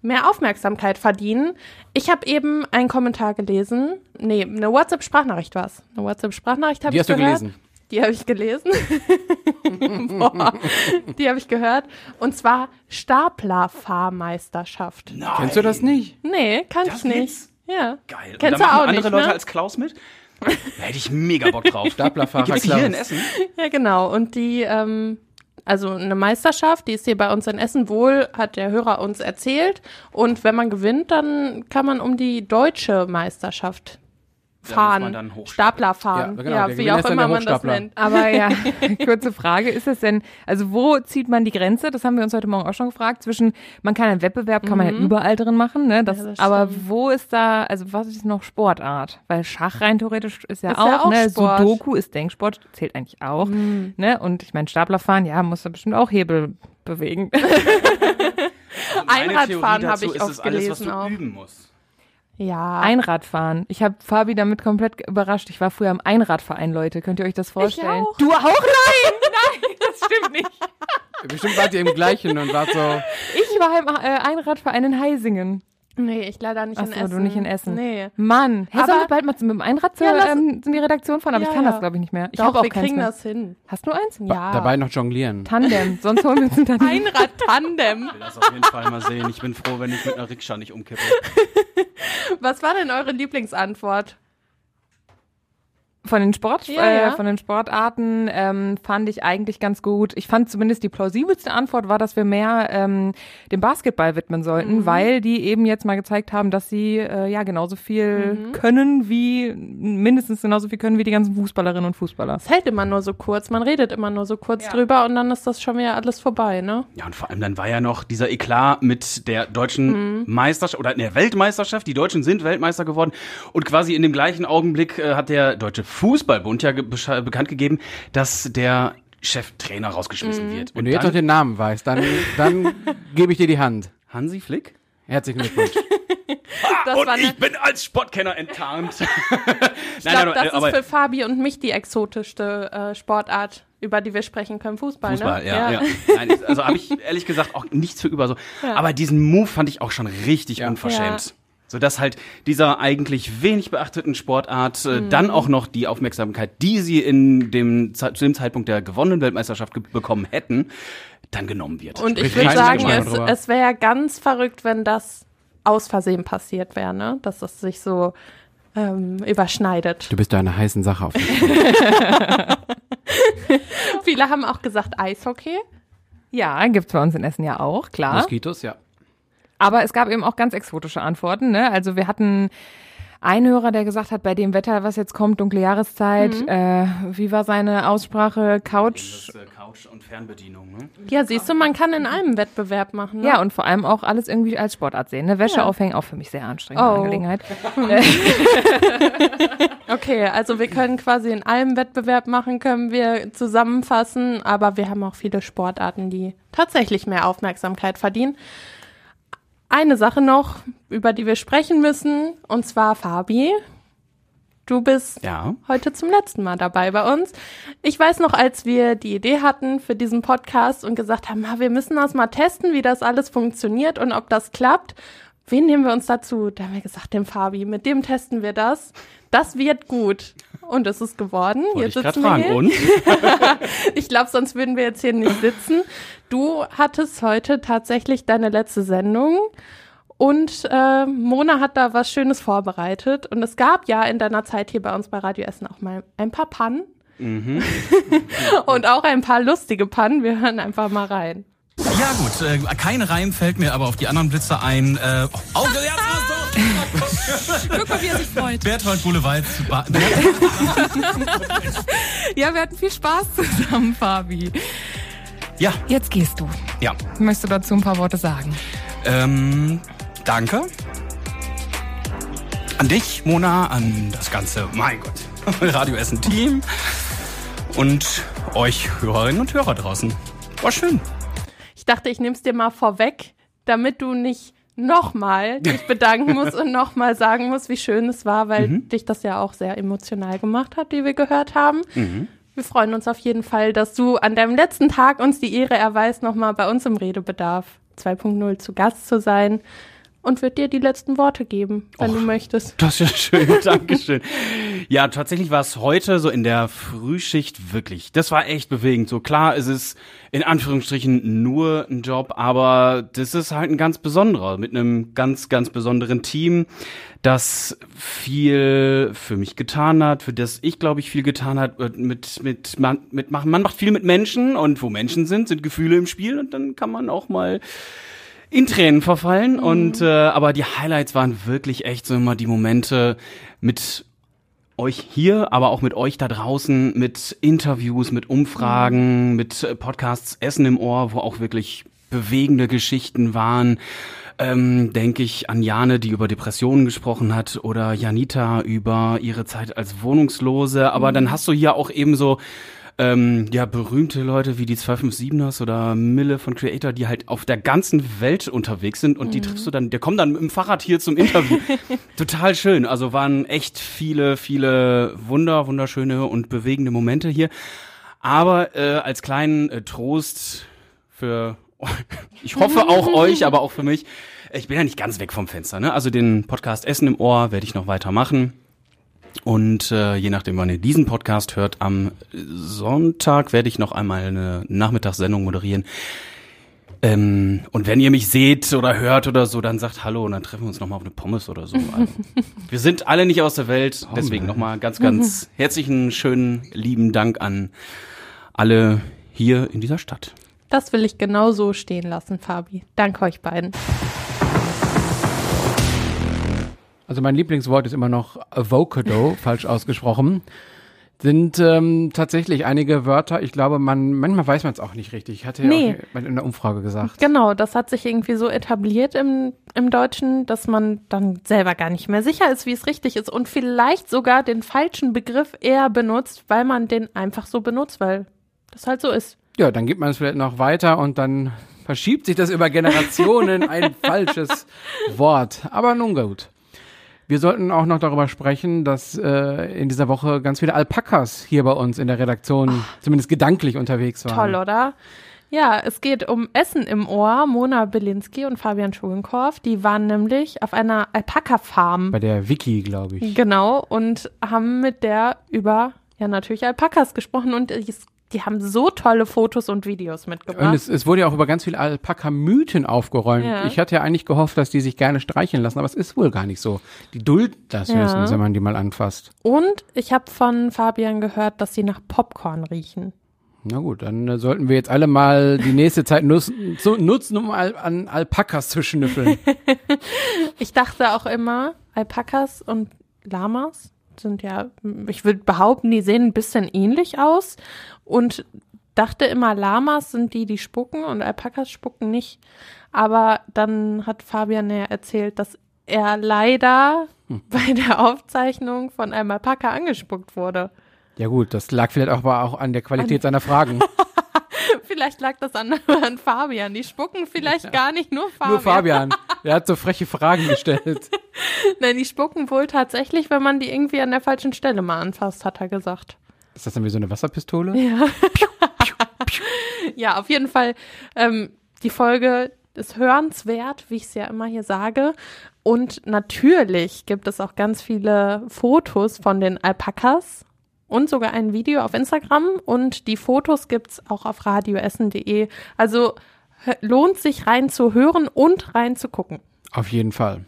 mehr Aufmerksamkeit verdienen. Ich habe eben einen Kommentar gelesen. Nee, eine WhatsApp-Sprachnachricht war es. Eine WhatsApp-Sprachnachricht habe Die ich hast du gehört. gelesen. Die habe ich gelesen. Boah, die habe ich gehört. Und zwar Staplerfahrmeisterschaft. Nein. Kennst du das nicht? Nee, kann Das ich nicht. gibt's? Ja. Geil. Kennst und da du auch andere nicht, Leute ne? als Klaus mit? Da hätte ich mega Bock drauf. Staplerfahrer die hier in Klaus. Essen? Ja, genau. Und die, ähm, also eine Meisterschaft, die ist hier bei uns in Essen wohl, hat der Hörer uns erzählt. Und wenn man gewinnt, dann kann man um die deutsche Meisterschaft fahren. man dann hochstapeln. Stapler fahren. Ja, Ja, genau, der wie auch ist immer man das nennt. Aber ja, kurze Frage, ist es denn, also wo zieht man die Grenze? Das haben wir uns heute Morgen auch schon gefragt. Zwischen, man kann einen Wettbewerb, kann man ja überall drin machen, ne? Das, Mhm. Ja, das aber wo ist da, also was ist noch Sportart? Weil Schach rein theoretisch ist ja Ist auch, ja auch ne? Sport. Sudoku ist Denksport, zählt eigentlich auch, Mhm. ne? Und ich meine, Staplerfahren, ja, muss da bestimmt auch Hebel bewegen. Also Einradfahren Theorie hab dazu ich ist oft es alles, was gelesen du auch. üben musst. Ja. Einradfahren. Ich habe Fabi damit komplett überrascht. Ich war früher im Einradverein, Leute. Könnt ihr euch das vorstellen? auch. Du auch? Nein, nein, das stimmt nicht. Bestimmt wart ihr im gleichen und wart so. Ich war im äh, Einradverein in Heisingen. Nee, ich leider nicht in Achso, Essen. du nicht in Essen. Nee. Mann, hey, Aber- sollen wir bald mal mit dem Einrad zur, Ja, lass- ähm, in die Redaktion fahren? Aber Ja, ich kann ja. das, glaube ich, nicht mehr. Ich Doch, auch wir kriegen mehr. das hin. Hast du eins? Ja. Dabei noch jonglieren. Tandem, sonst holen wir uns ein Tandem. Einrad-Tandem. Ich will das auf jeden Fall mal sehen. Ich bin froh, wenn ich mit einer Rikscha nicht umkippe. Was war denn eure Lieblingsantwort? Von den Sport, Ja, äh, ja. von den Sportarten ähm, fand ich eigentlich ganz gut. Ich fand zumindest die plausibelste Antwort war, dass wir mehr ähm, dem Basketball widmen sollten, Mhm. weil die eben jetzt mal gezeigt haben, dass sie äh, ja genauso viel Mhm. können wie mindestens genauso viel können wie die ganzen Fußballerinnen und Fußballer. Es hält immer nur so kurz, man redet immer nur so kurz drüber und dann ist das schon wieder alles vorbei, ne? Ja, und vor allem dann war ja noch dieser Eklat mit der deutschen Mhm. Meisterschaft oder der Weltmeisterschaft. Die Deutschen sind Weltmeister geworden. Und quasi in dem gleichen Augenblick äh, hat der Deutsche Fußballbund ja ge bekannt gegeben, dass der Cheftrainer rausgeschmissen Mhm. wird. Wenn Und du jetzt noch den Namen weißt, dann, dann gebe ich dir die Hand. Hansi Flick? Herzlichen Glückwunsch. Das und war ich bin als Sportkenner enttarnt. Ich glaube, das ist für Fabi und mich die exotischste äh, Sportart, über die wir sprechen können. Fußball, Fußball, ne? ja, ja. Nein, also habe ich ehrlich gesagt auch nichts für über so. Ja. Aber diesen Move fand ich auch schon richtig unverschämt. So dass halt dieser eigentlich wenig beachteten Sportart äh, Mhm. dann auch noch die Aufmerksamkeit, die sie in dem zu dem Zeitpunkt der gewonnenen Weltmeisterschaft ge- bekommen hätten, dann genommen wird. Und ich würde sagen, es, es wäre ja ganz verrückt, wenn das aus Versehen passiert wäre, ne? Dass das sich so ähm, überschneidet. Du bist da eine heißen Sache auf. Viele haben auch gesagt Eishockey. Ja, gibt's bei uns in Essen ja auch, klar. Moskitos, ja. Aber es gab eben auch ganz exotische Antworten. Ne? Also wir hatten einen Hörer, der gesagt hat, bei dem Wetter, was jetzt kommt, dunkle Jahreszeit, Mhm. äh, wie war seine Aussprache? Couch, Couch und Fernbedienung, ne? Ja, siehst du, man kann in einem Wettbewerb machen. Ne? Ja, und vor allem auch alles irgendwie als Sportart sehen. Ne? Wäsche Ja. aufhängen, auch für mich sehr anstrengende Oh. Angelegenheit. Okay, also wir können quasi in einem Wettbewerb machen, können wir zusammenfassen, aber wir haben auch viele Sportarten, die tatsächlich mehr Aufmerksamkeit verdienen. Eine Sache noch, über die wir sprechen müssen, und zwar Fabi. Du bist Ja. heute zum letzten Mal dabei bei uns. Ich weiß noch, als wir die Idee hatten für diesen Podcast und gesagt haben, "Ah, wir müssen das mal testen, wie das alles funktioniert und ob das klappt. Wen nehmen wir uns dazu? Da haben wir gesagt, den Fabi, mit dem testen wir das. Das wird gut. Und es ist geworden. Wollte ich Jetzt sitzen wir fragen, hier. und? ich glaube, sonst würden wir jetzt hier nicht sitzen. Du hattest heute tatsächlich deine letzte Sendung. Und äh, Mona hat da was Schönes vorbereitet. Und es gab ja in deiner Zeit hier bei uns bei Radio Essen auch mal ein paar Pannen. Mhm. Und auch ein paar lustige Pannen. Wir hören einfach mal rein. Ja gut, äh, kein Reim fällt mir aber auf die anderen Blitze ein. Äh, Auge, ja, Guck mal, wie er sich freut. Berthold Bullewald. Ba- Ja, wir hatten viel Spaß zusammen, Fabi. Ja. Jetzt gehst du. Ja. Möchtest du dazu ein paar Worte sagen? Ähm, danke. An dich, Mona, an das ganze, mein Gott, Radio Essen Team und euch Hörerinnen und Hörer draußen. War schön. Ich dachte, ich nehme es dir mal vorweg, damit du nicht nochmal dich bedanken musst und nochmal sagen musst, wie schön es war, weil Mhm. dich das ja auch sehr emotional gemacht hat, wie wir gehört haben. Mhm. Wir freuen uns auf jeden Fall, dass du an deinem letzten Tag uns die Ehre erweist, nochmal bei uns im Redebedarf 2.0 zu Gast zu sein und wird dir die letzten Worte geben, wenn du möchtest. Das ist ja schön, Dankeschön. Ja, tatsächlich war es heute so in der Frühschicht wirklich. Das war echt bewegend. So klar, es ist in Anführungsstrichen nur ein Job, aber das ist halt ein ganz besonderer mit einem ganz, ganz besonderen Team, das viel für mich getan hat, für das ich glaube ich viel getan hat mit mit man mit machen. Man macht viel mit Menschen und wo Menschen sind, sind Gefühle im Spiel und dann kann man auch mal in Tränen verfallen und äh, aber die Highlights waren wirklich echt so immer die Momente mit euch hier, aber auch mit euch da draußen, mit Interviews, mit Umfragen, mit äh, Podcasts Essen im Ohr, wo auch wirklich bewegende Geschichten waren. Ähm, denke ich an Jane, die über Depressionen gesprochen hat, oder Janita über ihre Zeit als Wohnungslose. Aber dann hast du hier auch eben so ähm, ja, berühmte Leute wie die 257ers oder Mille von Creator, die halt auf der ganzen Welt unterwegs sind und die Mhm. triffst du dann, der kommt dann mit dem Fahrrad hier zum Interview. Total schön. Also waren echt viele, viele wunder, wunderschöne und bewegende Momente hier. Aber äh, als kleinen äh, Trost für, ich hoffe auch euch, aber auch für mich, ich bin ja nicht ganz weg vom Fenster. Ne? Also den Podcast Essen im Ohr werde ich noch weitermachen. Und äh, je nachdem, wann ihr diesen Podcast hört, am Sonntag werde ich noch einmal eine Nachmittagssendung moderieren. Ähm, und wenn ihr mich seht oder hört oder so, dann sagt Hallo und dann treffen wir uns nochmal auf eine Pommes oder so. Also, wir sind alle nicht aus der Welt. Deswegen nochmal ganz, ganz herzlichen, schönen, lieben Dank an alle hier in dieser Stadt. Das will ich genau so stehen lassen, Fabi. Danke euch beiden. Also mein Lieblingswort ist immer noch Avocado, falsch ausgesprochen. Sind ähm, tatsächlich einige Wörter, ich glaube, man manchmal weiß man es auch nicht richtig. Ich hatte Nee. ja auch in der Umfrage gesagt. Genau, das hat sich irgendwie so etabliert im, im Deutschen, dass man dann selber gar nicht mehr sicher ist, wie es richtig ist und vielleicht sogar den falschen Begriff eher benutzt, weil man den einfach so benutzt, weil das halt so ist. Ja, dann gibt man es vielleicht noch weiter und dann verschiebt sich das über Generationen ein falsches Wort. Aber nun gut. Wir sollten auch noch darüber sprechen, dass äh, in dieser Woche ganz viele Alpakas hier bei uns in der Redaktion zumindest gedanklich unterwegs waren. Toll, oder? Ja, es geht um Essen im Ohr. Mona Belinski und Fabian Schulenkorf, die waren nämlich auf einer Alpaka-Farm. Bei der Wiki, glaube ich. Genau, und haben mit der über, ja, natürlich Alpakas gesprochen und es- die haben so tolle Fotos und Videos mitgebracht. Und es, es wurde ja auch über ganz viele Alpaka-Mythen aufgeräumt. Ja. Ich hatte ja eigentlich gehofft, dass die sich gerne streicheln lassen, aber es ist wohl gar nicht so. Die dulden das Ja. höchstens, wenn man die mal anfasst. Und ich habe von Fabian gehört, dass sie nach Popcorn riechen. Na gut, dann äh, sollten wir jetzt alle mal die nächste Zeit nutzen, nutzen um al an Alpakas zu schnüffeln. Ich dachte auch immer, Alpakas und Lamas sind ja, ich würde behaupten, die sehen ein bisschen ähnlich aus. Und dachte immer, Lamas sind die, die spucken und Alpakas spucken nicht. Aber dann hat Fabian ja erzählt, dass er leider Hm. bei der Aufzeichnung von einem Alpaka angespuckt wurde. Ja gut, das lag vielleicht auch, aber auch an der Qualität seiner Fragen. Vielleicht lag das an, an Fabian. Die spucken vielleicht gar nicht nur Fabian. Nur Fabian. Er hat so freche Fragen gestellt. Nein, die spucken wohl tatsächlich, wenn man die irgendwie an der falschen Stelle mal anfasst, hat er gesagt. Ist das dann wie so eine Wasserpistole? Ja. ja, auf jeden Fall. Ähm, die Folge ist hörenswert, wie ich es ja immer hier sage. Und natürlich gibt es auch ganz viele Fotos von den Alpakas und sogar ein Video auf Instagram. Und die Fotos gibt's auch auf radioessen.de. Also lohnt sich rein zu hören und rein zu gucken. Auf jeden Fall.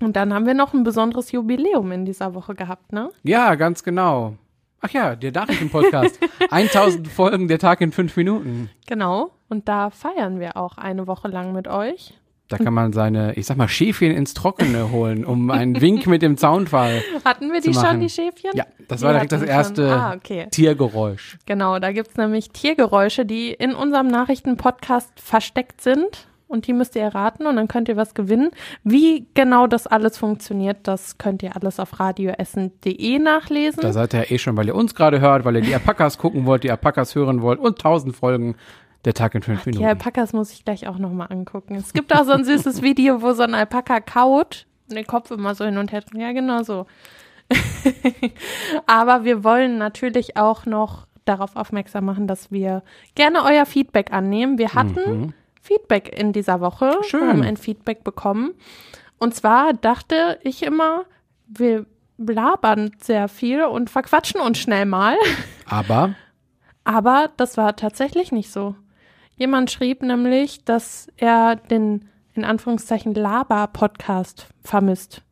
Und dann haben wir noch ein besonderes Jubiläum in dieser Woche gehabt, ne? Ja, ganz genau. Ach ja, der Nachrichtenpodcast. 1000 Folgen, der Tag in fünf Minuten. Genau. Und da feiern wir auch eine Woche lang mit euch. Da kann man seine, ich sag mal, Schäfchen ins Trockene holen, um einen Wink mit dem Zaunfall. Hatten wir die schon, die Schäfchen? Ja, das Die war direkt das wir erste. Ah, okay. Tiergeräusch. Genau, da gibt's nämlich Tiergeräusche, die in unserem Nachrichtenpodcast versteckt sind. Und die müsst ihr erraten und dann könnt ihr was gewinnen. Wie genau das alles funktioniert, das könnt ihr alles auf radioessen.de nachlesen. Da seid ihr ja eh schon, weil ihr uns gerade hört, weil ihr die Alpakas gucken wollt, die Alpakas hören wollt und 1000 Folgen der Tag in fünf Die Minuten. Alpakas muss ich gleich auch nochmal angucken. Es gibt auch so ein süßes Video, wo so ein Alpaka kaut und den Kopf immer so hin und her. Ja, genau so. Aber wir wollen natürlich auch noch darauf aufmerksam machen, dass wir gerne euer Feedback annehmen. Wir hatten Mhm. Feedback in dieser Woche. Schön. Wir haben ein Feedback bekommen. Und zwar dachte ich immer, wir labern sehr viel und verquatschen uns schnell mal. Aber Aber das war tatsächlich nicht so. Jemand schrieb nämlich, dass er den in Anführungszeichen Laber-Podcast vermisst.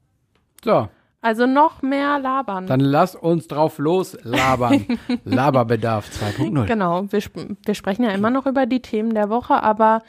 so, Also noch mehr labern. dann lass uns drauf loslabern. Laberbedarf 2.0. Genau, wir, sp wir sprechen ja immer noch über die Themen der Woche, aber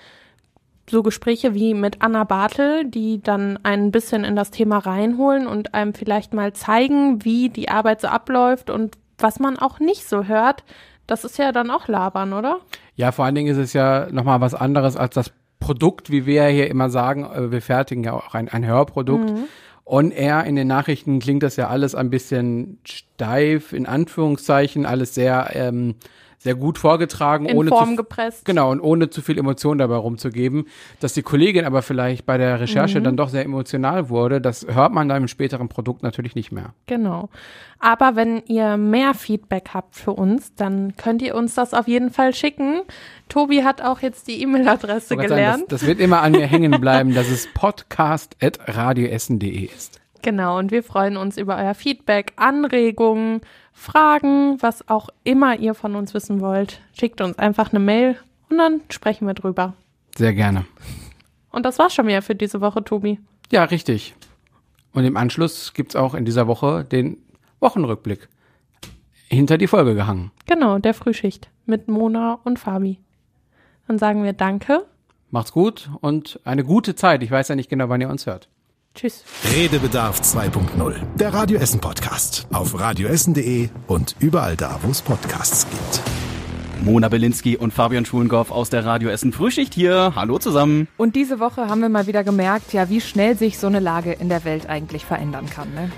so Gespräche wie mit Anna Bartel, die dann ein bisschen in das Thema reinholen und einem vielleicht mal zeigen, wie die Arbeit so abläuft und was man auch nicht so hört, das ist ja dann auch labern, oder? Ja, vor allen Dingen ist es ja nochmal was anderes als das Produkt, wie wir ja hier immer sagen, äh, wir fertigen ja auch ein, ein Hörprodukt. Mhm. On air in den Nachrichten klingt das ja alles ein bisschen steif, in Anführungszeichen, alles sehr, ähm, sehr gut vorgetragen, In ohne Form zu, gepresst. Genau, und ohne zu viel Emotion dabei rumzugeben. Dass die Kollegin aber vielleicht bei der Recherche Mhm. dann doch sehr emotional wurde, das hört man dann im späteren Produkt natürlich nicht mehr. Genau. Aber wenn ihr mehr Feedback habt für uns, dann könnt ihr uns das auf jeden Fall schicken. Tobi hat auch jetzt die E-Mail-Adresse wollte sagen, gelernt. Das, das wird immer an mir hängen bleiben, dass es podcast.radioessen.de ist. Genau, und wir freuen uns über euer Feedback, Anregungen, Fragen, was auch immer ihr von uns wissen wollt. Schickt uns einfach eine Mail und dann sprechen wir drüber. Sehr gerne. Und das war's schon wieder für diese Woche, Tobi. Ja, richtig. Und im Anschluss gibt's auch in dieser Woche den Wochenrückblick. Hinter die Folge gehangen. Genau, der Frühschicht mit Mona und Fabi. Dann sagen wir Danke. Macht's gut und eine gute Zeit. Ich weiß ja nicht genau, wann ihr uns hört. Tschüss. Redebedarf 2.0. Der Radio Essen Podcast. Auf radioessen.de und überall da, wo es Podcasts gibt. Mona Belinski und Fabian Schulengorf aus der Radio Essen Frühschicht hier. Hallo zusammen. Und diese Woche haben wir mal wieder gemerkt, ja, wie schnell sich so eine Lage in der Welt eigentlich verändern kann. Ne?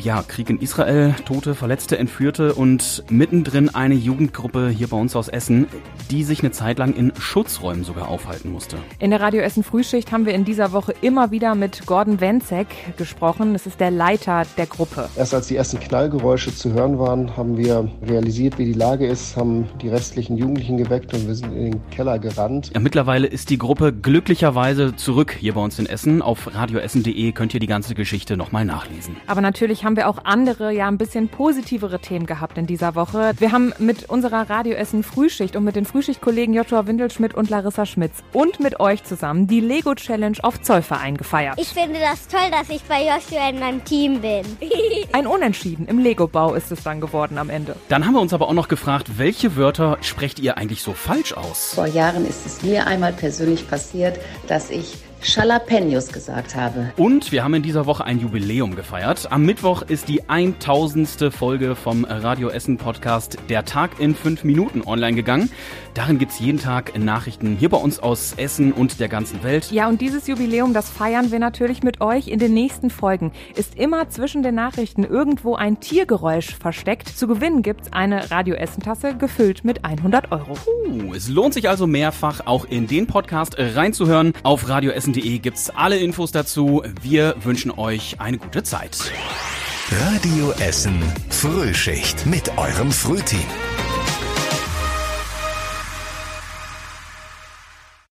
Ja, Krieg in Israel, Tote, Verletzte, Entführte und mittendrin eine Jugendgruppe hier bei uns aus Essen, die sich eine Zeit lang in Schutzräumen sogar aufhalten musste. In der Radio Essen Frühschicht haben wir in dieser Woche immer wieder mit Gordon Wenzek gesprochen. Das ist der Leiter der Gruppe. Erst als die ersten Knallgeräusche zu hören waren, haben wir realisiert, wie die Lage ist, haben die restlichen Jugendlichen geweckt und wir sind in den Keller gerannt. Ja, mittlerweile ist die Gruppe glücklicherweise zurück hier bei uns in Essen. Auf radioessen.de könnt ihr die ganze Geschichte nochmal nachlesen. Aber natürlich haben wir auch andere, ja, ein bisschen positivere Themen gehabt in dieser Woche. Wir haben mit unserer Radio Essen Frühschicht und mit den Frühschichtkollegen Joshua Windelschmidt und Larissa Schmitz und mit euch zusammen die Lego Challenge auf Zollverein gefeiert. Ich finde das toll, dass ich bei Joshua in einem Team bin. Ein Unentschieden im Lego-Bau ist es dann geworden am Ende. Dann haben wir uns aber auch noch gefragt, welche Wörter sprecht ihr eigentlich so falsch aus? Vor Jahren ist es mir einmal persönlich passiert, dass ich Jalapenos gesagt habe. Und wir haben in dieser Woche ein Jubiläum gefeiert. Am Mittwoch ist die 1000. Folge vom Radio Essen Podcast Der Tag in 5 Minuten online gegangen. Darin gibt's jeden Tag Nachrichten hier bei uns aus Essen und der ganzen Welt. Ja, und dieses Jubiläum, das feiern wir natürlich mit euch. In den nächsten Folgen ist immer zwischen den Nachrichten irgendwo ein Tiergeräusch versteckt. Zu gewinnen gibt's eine Radio Essen Tasse gefüllt mit 100 Euro. Uh, es lohnt sich also mehrfach auch in den Podcast reinzuhören. Auf radioessen.de gibt's alle Infos dazu. Wir wünschen euch eine gute Zeit. Radio Essen Frühschicht mit eurem Frühteam.